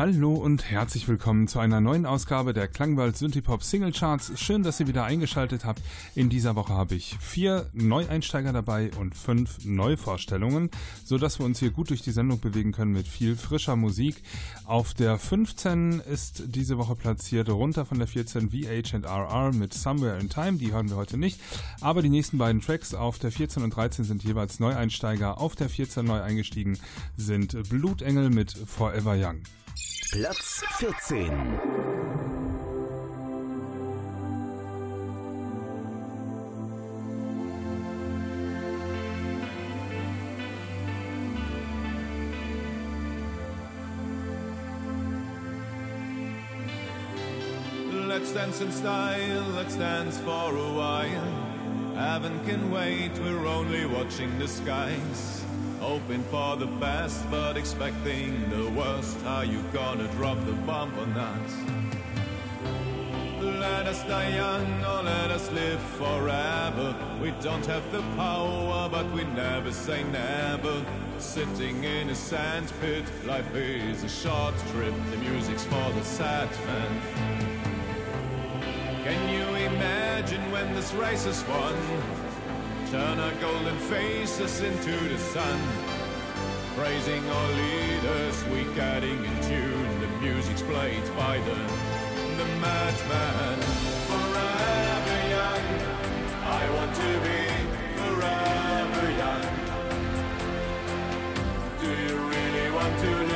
Hallo und herzlich willkommen zu einer neuen Ausgabe der Klangwald Synthipop Single Charts. Schön, dass ihr wieder eingeschaltet habt. In dieser Woche habe ich vier Neueinsteiger dabei und fünf Neuvorstellungen, sodass wir uns hier gut durch die Sendung bewegen können mit viel frischer Musik. Auf der 15 ist diese Woche platziert, runter von der 14 VH&RR mit Somewhere in Time. Die hören wir heute nicht. Aber die nächsten beiden Tracks auf der 14 und 13 sind jeweils Neueinsteiger. Auf der 14 neu eingestiegen sind Blutengel mit Forever Young. Platz 14. Let's dance in style, let's dance for a while. Heaven can wait, we're only watching the skies. Hoping for the best, but expecting the worst. How you gonna drop the bomb on us? Let us die young or let us live forever. We don't have the power, but we never say never. Sitting in a sandpit, life is a short trip. The music's for the sad man. Can you imagine when this race is won? Turn our golden faces into the sun. Praising our leaders, we getting in tune. The music's played by the, the madman. Forever young, I want to be forever young. Do you really want to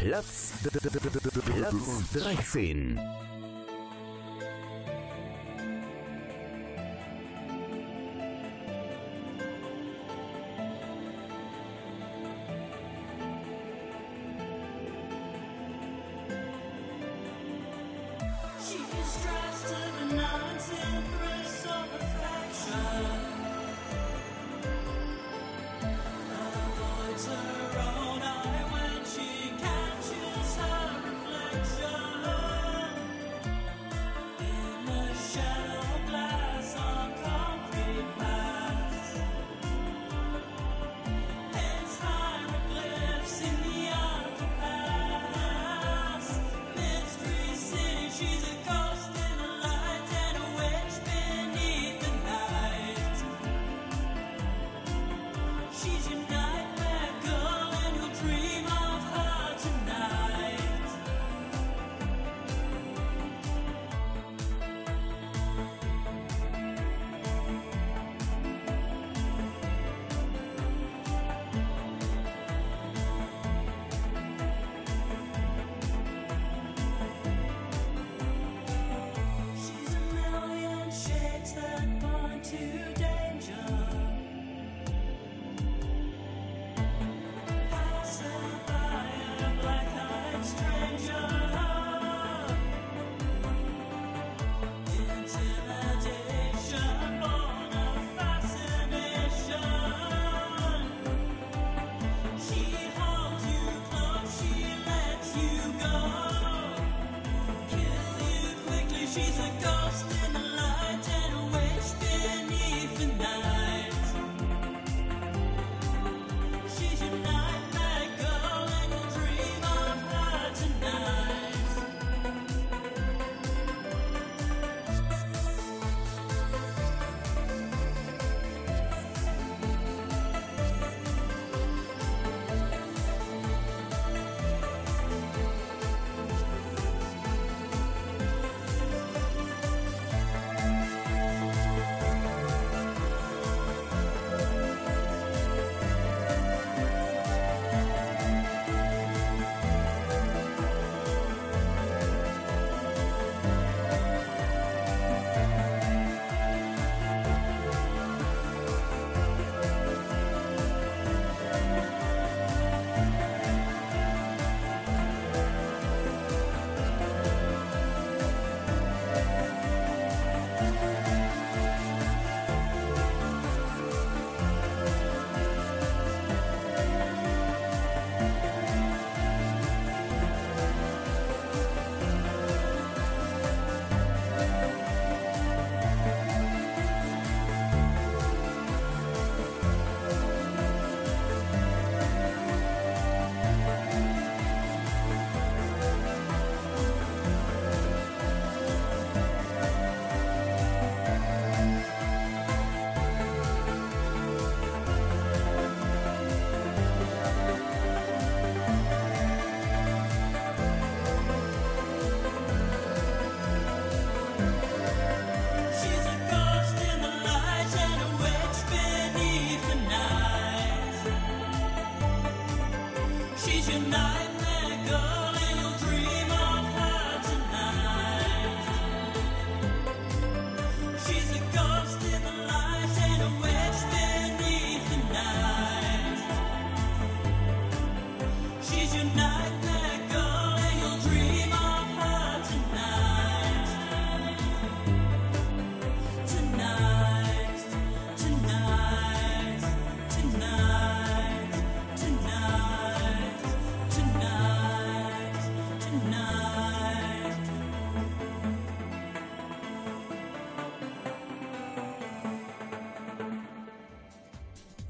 Platz, Platz 13. She is dressed in a mountain dress of affection.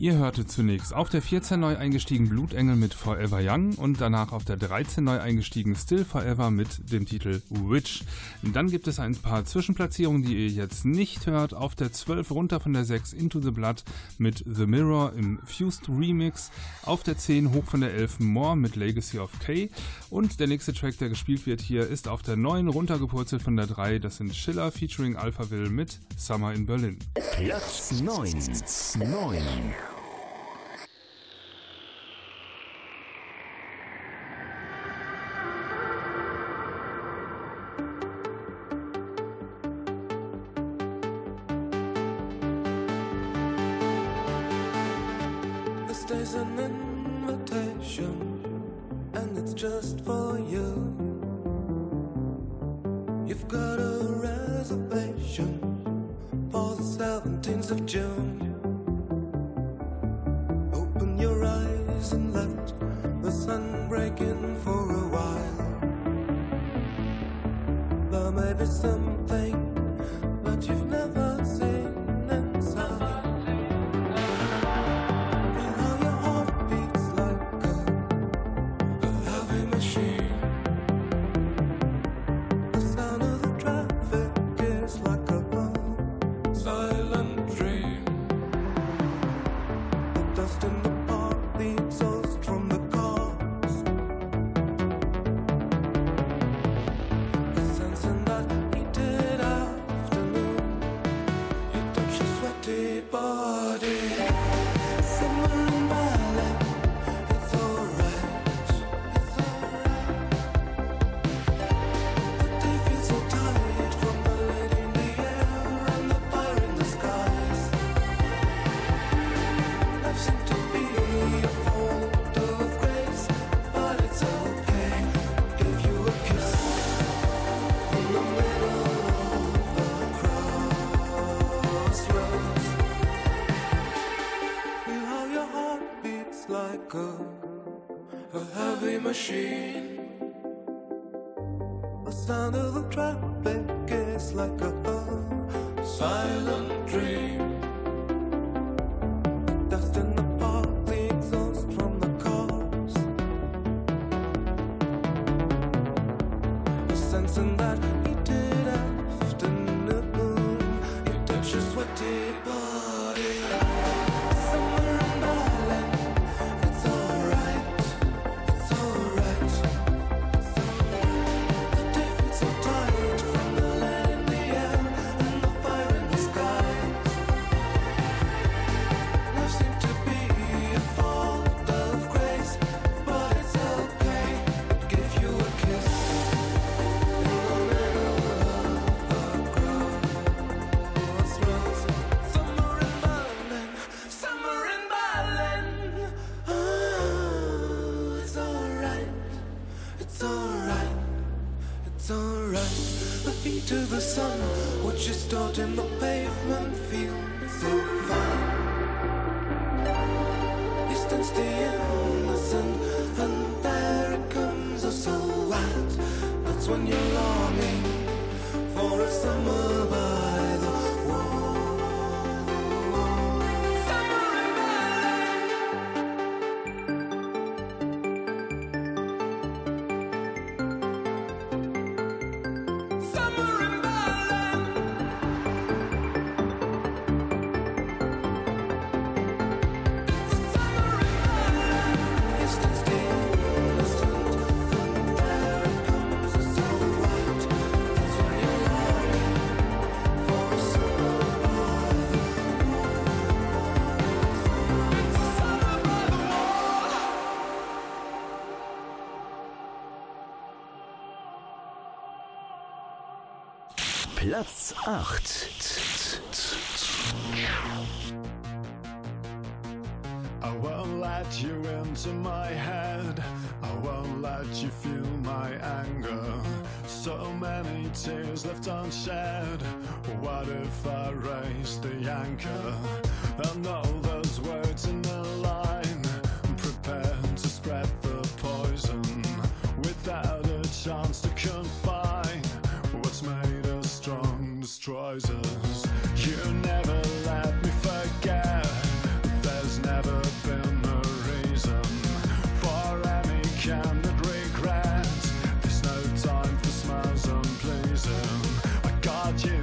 Ihr hörtet zunächst auf der 14 neu eingestiegen Blutengel mit Forever Young und danach auf der 13 neu eingestiegen Still Forever mit dem Titel Witch. Dann gibt es ein paar Zwischenplatzierungen, die ihr jetzt nicht hört. Auf der 12 runter von der 6 Into the Blood mit The Mirror im Fused Remix. Auf der 10 hoch von der 11 More mit Legacy of K. Und der nächste Track, der gespielt wird hier, ist auf der 9 runtergepurzelt von der 3. Das sind Schiller featuring Alphaville mit Summer in Berlin. Platz 9. 9. Just stood in the pavement, feel 8. I won't let you into my head. I won't let you feel my anger. So many tears left unshed. What if I raise the anchor? charging.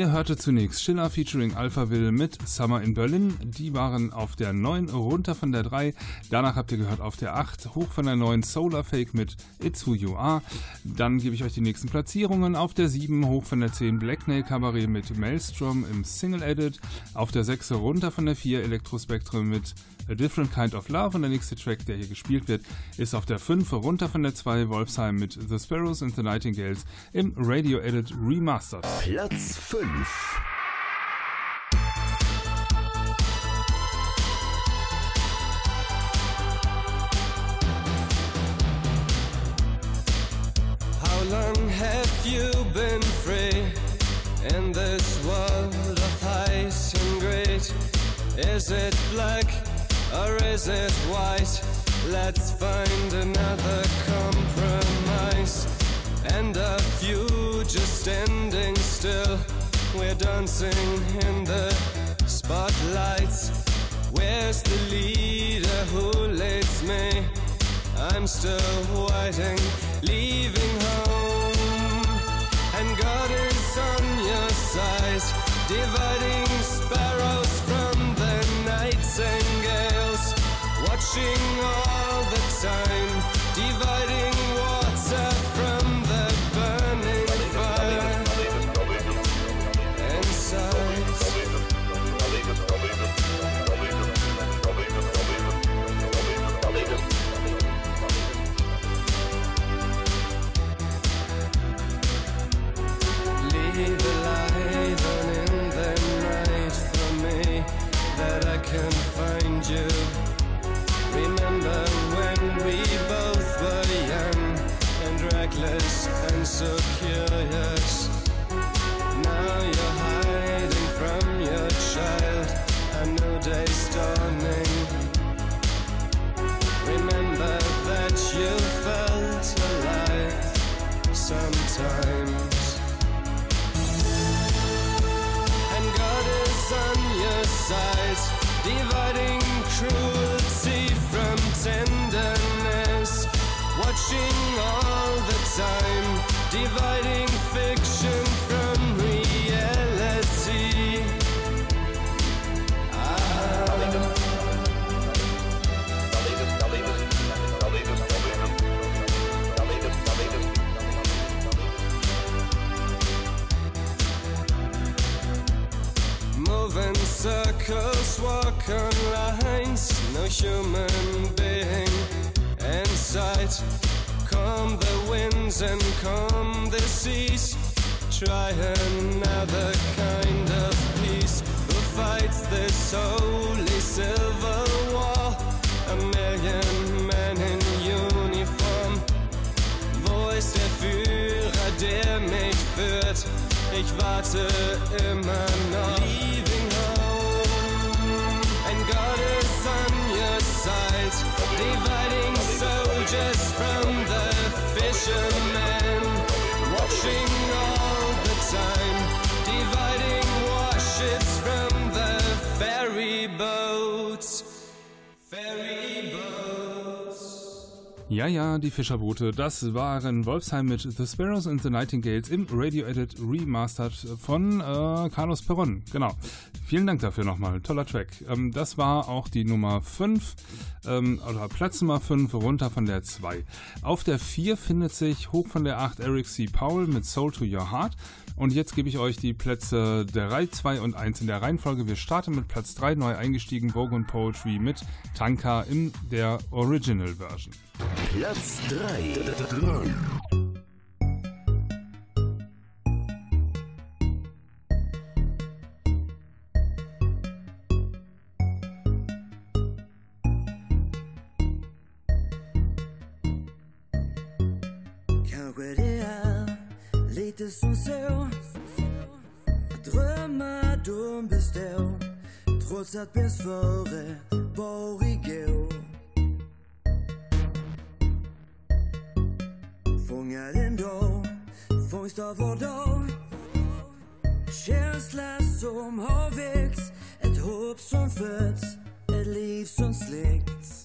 Ihr hörte zunächst Schiller featuring Alphaville mit Summer in Berlin. Die waren auf der 9 runter von der 3. Danach habt ihr gehört auf der 8 hoch von der 9 Solar Fake mit It's Who You Are. Dann gebe ich euch die nächsten Platzierungen. Auf der 7 hoch von der 10 Black Nail Cabaret mit Maelstrom im Single Edit. Auf der 6 runter von der 4 Electrospectrum mit A Different Kind of Love. Und der nächste Track, der hier gespielt wird, ist auf der 5 runter von der 2 Wolfsheim mit The Sparrows and the Nightingales im Radio Edit Remastered. Platz 5. How long have you been free in this world of ice and greed? Is it black or is it white? Let's find another compromise. And a few just standing still. We're dancing in the spotlights. Where's the leader who leads me? I'm still waiting, leaving home. And God is on your side, dividing sparrows Watching all the time, dividing tenderness. Watching all the time, dividing fiction from reality. Ah. Circles, walk on lines, human being in sight. Calm the winds and calm the seas. Try another kind of peace. Who fights this holy civil war? A million men in uniform. Wo ist der Führer, der mich führt? Ich warte immer noch. Leaving your side, dividing soldiers from the fishermen, Ja, ja, die Fischerboote, das waren Wolfsheim mit The Sparrows and the Nightingales im Radio Edit Remastered von äh, Carlos Perron. Genau. Vielen Dank dafür nochmal. Toller Track. Ähm, das war auch die Nummer 5, ähm, oder Platz Nummer 5, runter von der 2. Auf der 4 findet sich hoch von der 8 Eric C. Powell mit Soul to Your Heart. Und jetzt gebe ich euch die Plätze 3, 2 und 1 in der Reihenfolge. Wir starten mit Platz 3, neu eingestiegen, Vogue Poetry mit Tanka in der Original Version. Platz 3. Kanske det är lite som så att drömmar de består trots att bäst före var igår. Fångad en dag, fångst av vår dag. Känsla som har väckts, ett hopp som fötts, ett liv som släckts.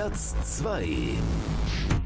Platz 2.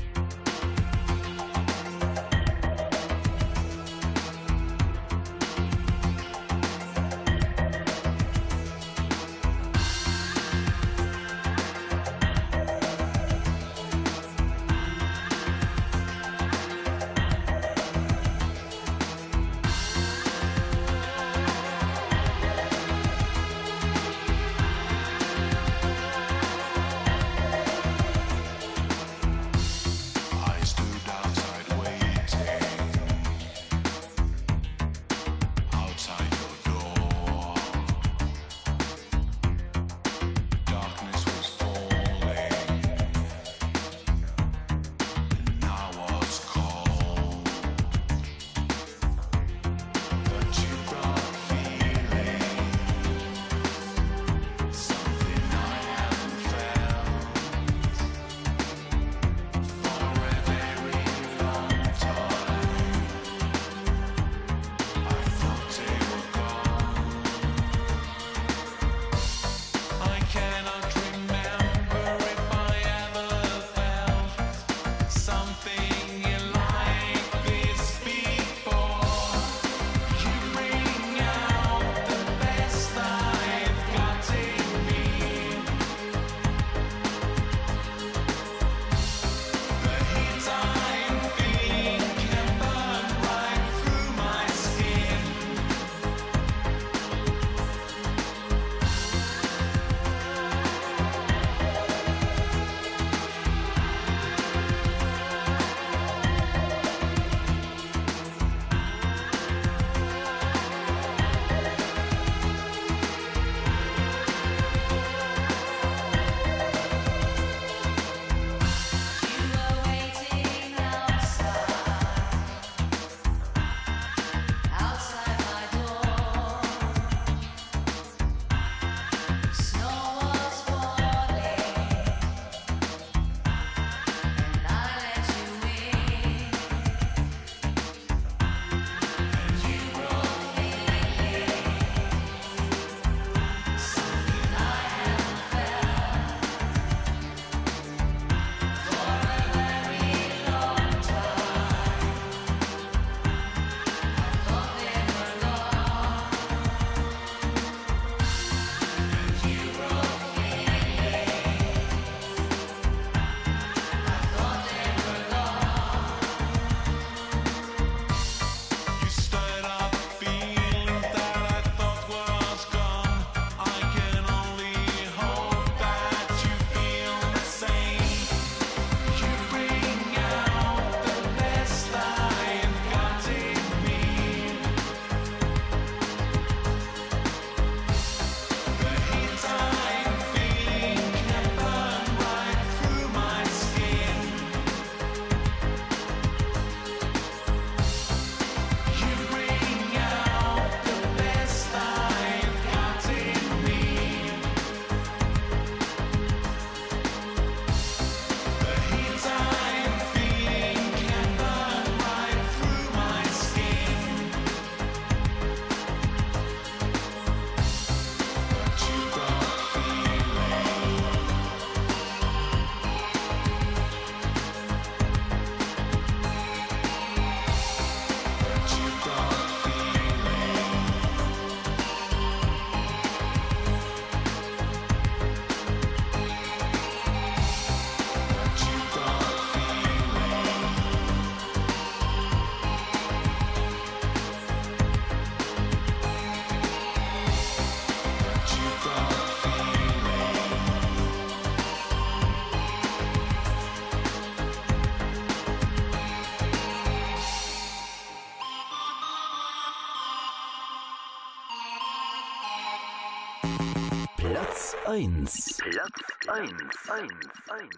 Platz 1. Platz 1. 1.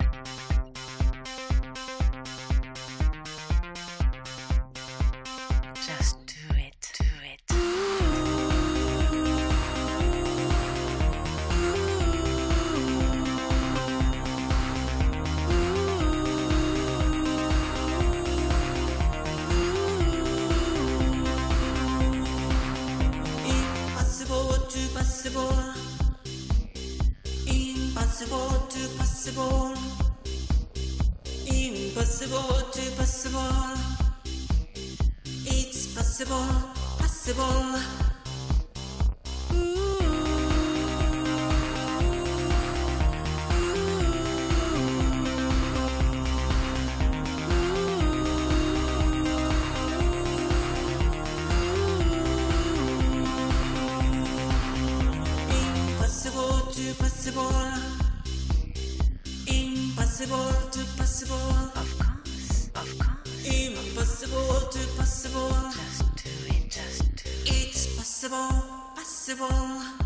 1. Possible. Impossible to possible. Of course, of course. Impossible to possible. Just do it, just do it. It's possible, possible.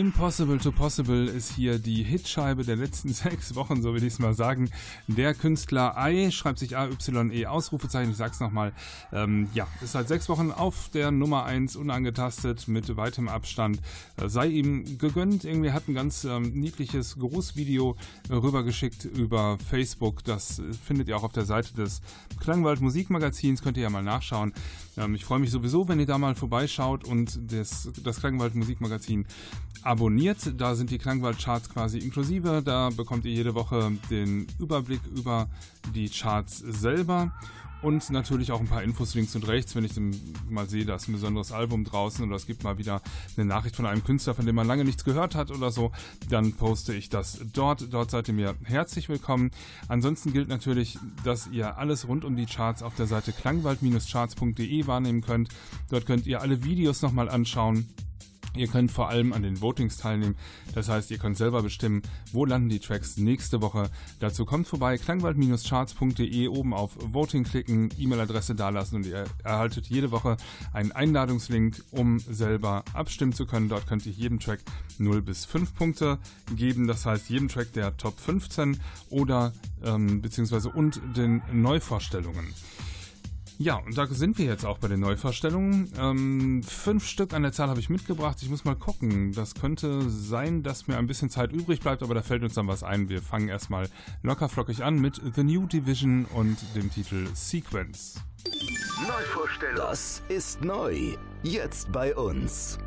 Impossible to Possible ist hier die Hitscheibe der letzten sechs Wochen, so will ich es mal sagen. Der Künstler Ei schreibt sich A-Y-E Ausrufezeichen, ich sag's nochmal. Ähm, ja, ist seit sechs Wochen auf der Nummer 1 unangetastet mit weitem Abstand. Äh, sei ihm gegönnt. Irgendwie hat ein ganz ähm, niedliches Grußvideo äh, rübergeschickt über Facebook. Das äh, findet ihr auch auf der Seite des Klangwald Musikmagazins, könnt ihr ja mal nachschauen. Ähm, ich freue mich sowieso, wenn ihr da mal vorbeischaut und das, das Klangwald Musikmagazin abonniert. Da sind die Klangwald-Charts quasi inklusive. Da bekommt ihr jede Woche den Überblick über die Charts selber. Und natürlich auch ein paar Infos links und rechts, wenn ich mal sehe, da ist ein besonderes Album draußen oder es gibt mal wieder eine Nachricht von einem Künstler, von dem man lange nichts gehört hat oder so, dann poste ich das dort. Dort seid ihr mir herzlich willkommen. Ansonsten gilt natürlich, dass ihr alles rund um die Charts auf der Seite klangwald-charts.de wahrnehmen könnt. Dort könnt ihr alle Videos nochmal anschauen. Ihr könnt vor allem an den Votings teilnehmen. Das heißt, ihr könnt selber bestimmen, wo landen die Tracks nächste Woche. Dazu kommt vorbei klangwald-charts.de oben auf Voting klicken, E-Mail-Adresse dalassen und ihr erhaltet jede Woche einen Einladungslink, um selber abstimmen zu können. Dort könnt ihr jedem Track 0 bis 5 Punkte geben. Das heißt, jedem Track der Top 15 oder ähm, beziehungsweise und den Neuvorstellungen. Ja, und da sind wir jetzt auch bei den Neuvorstellungen. Ähm, fünf Stück an der Zahl habe ich mitgebracht. Ich muss mal gucken. Das könnte sein, dass mir ein bisschen Zeit übrig bleibt, aber da fällt uns dann was ein. Wir fangen erstmal lockerflockig an mit The New Division und dem Titel Sequence. Neuvorstellung. Das ist neu. Jetzt bei uns.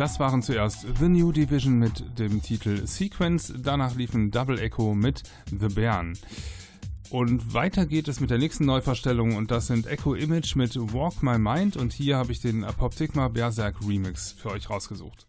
Das waren zuerst The New Division mit dem Titel Sequence, danach liefen Double Echo mit The Bären. Und weiter geht es mit der nächsten Neuverstellung und das sind Echo Image mit Walk My Mind und hier habe ich den Apoptygma Berserk Remix für euch rausgesucht.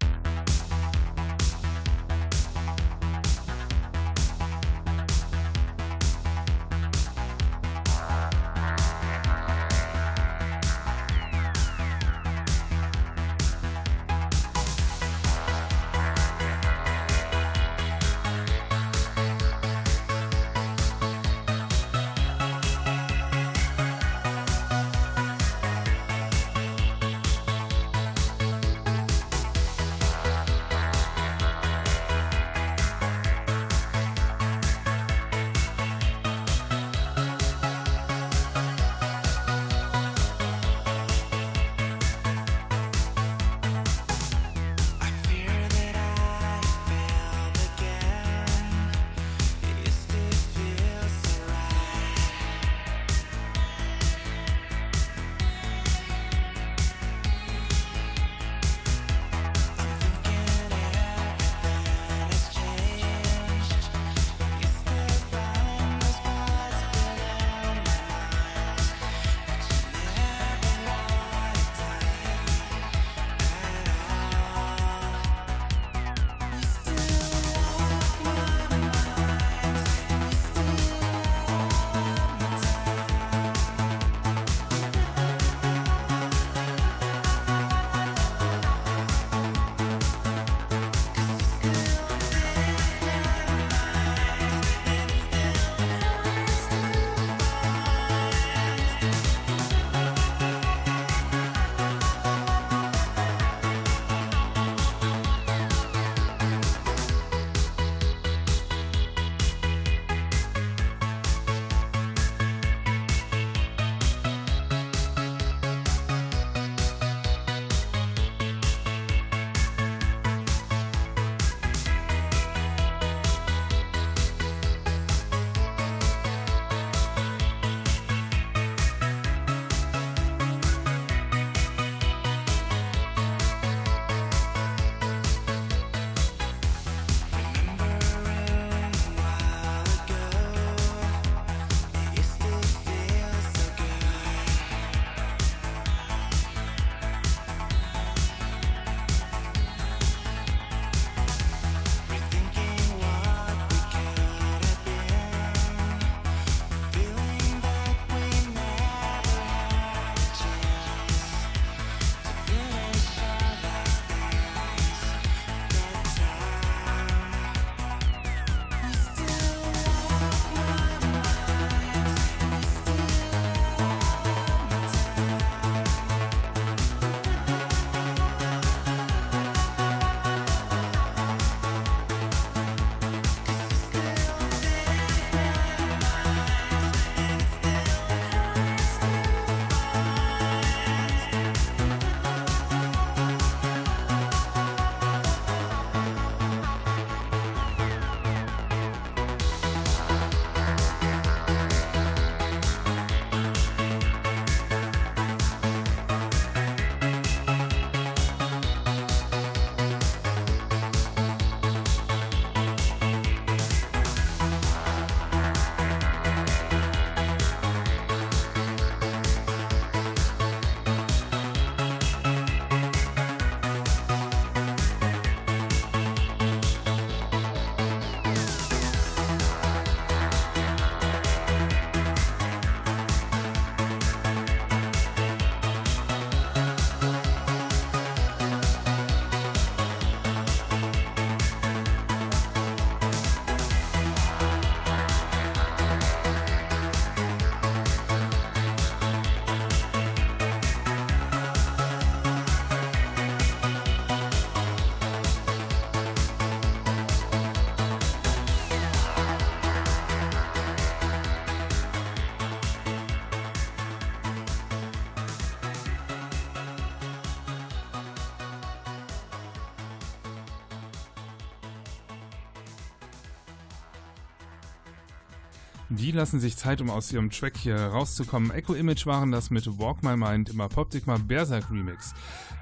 Die lassen sich Zeit, um aus ihrem Track hier rauszukommen. Echo Image waren das mit Walk My Mind im Apoptigma Berserk Remix.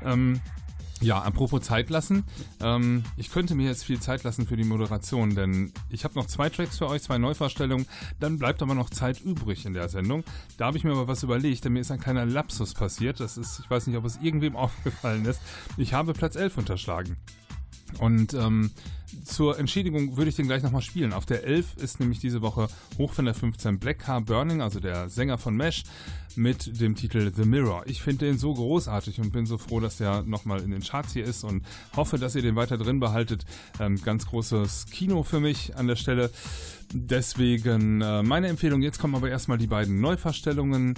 Ähm, ja, apropos Zeit lassen. Ähm, ich könnte mir jetzt viel Zeit lassen für die Moderation, denn ich habe noch zwei Tracks für euch, zwei Neuvorstellungen. Dann bleibt aber noch Zeit übrig in der Sendung. Da habe ich mir aber was überlegt, denn mir ist ein kleiner Lapsus passiert. Das ist, ich weiß nicht, ob es irgendwem aufgefallen ist. Ich habe Platz 11 unterschlagen. Und ähm, zur Entschädigung würde ich den gleich nochmal spielen. Auf der 11 ist nämlich diese Woche Hochfinder 15 Black Car Burning, also der Sänger von Mesh, mit dem Titel The Mirror. Ich finde den so großartig und bin so froh, dass der nochmal in den Charts hier ist und hoffe, dass ihr den weiter drin behaltet. Ähm, ganz großes Kino für mich an der Stelle. Deswegen äh, meine Empfehlung. Jetzt kommen aber erstmal die beiden Neuverstellungen.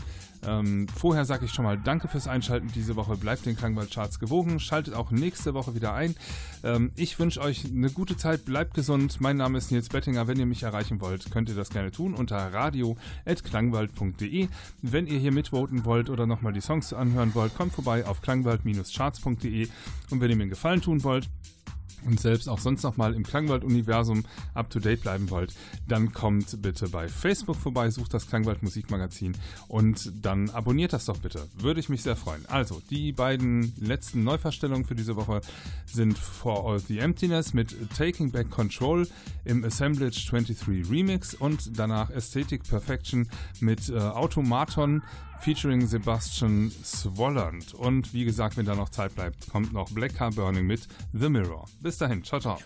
Ähm, vorher sage ich schon mal Danke fürs Einschalten diese Woche. Bleibt den Klangwald-Charts gewogen. Schaltet auch nächste Woche wieder ein. Ähm, ich wünsche euch eine gute Zeit. Bleibt gesund. Mein Name ist Nils Bettinger. Wenn ihr mich erreichen wollt, könnt ihr das gerne tun unter radio.klangwald.de. Wenn ihr hier mitvoten wollt oder nochmal die Songs anhören wollt, kommt vorbei auf klangwald-charts.de. Und wenn ihr mir einen Gefallen tun wollt, und selbst auch sonst noch mal im Klangwald-Universum up-to-date bleiben wollt, dann kommt bitte bei Facebook vorbei, sucht das Klangwald Musikmagazin und dann abonniert das doch bitte. Würde ich mich sehr freuen. Also, die beiden letzten Neuverstellungen für diese Woche sind For All the Emptiness mit Taking Back Control im Assemblage 23 Remix und danach Aesthetic Perfection mit äh, Automaton featuring Sebastian Swolland. Und wie gesagt, wenn da noch Zeit bleibt, kommt noch Black Car Burning mit The Mirror. Bis dahin, ciao, ciao.